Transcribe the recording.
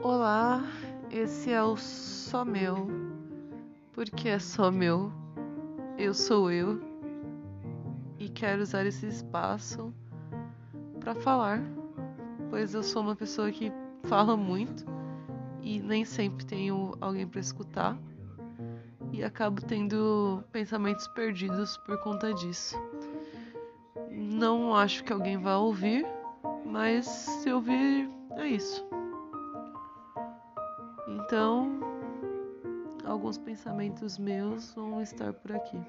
Olá, esse é o Só Meu, porque é só meu, eu sou eu e quero usar esse espaço para falar, pois eu sou uma pessoa que fala muito e nem sempre tenho alguém para escutar e acabo tendo pensamentos perdidos por conta disso. Não acho que alguém vá ouvir, mas se ouvir, é isso. Então, alguns pensamentos meus vão estar por aqui.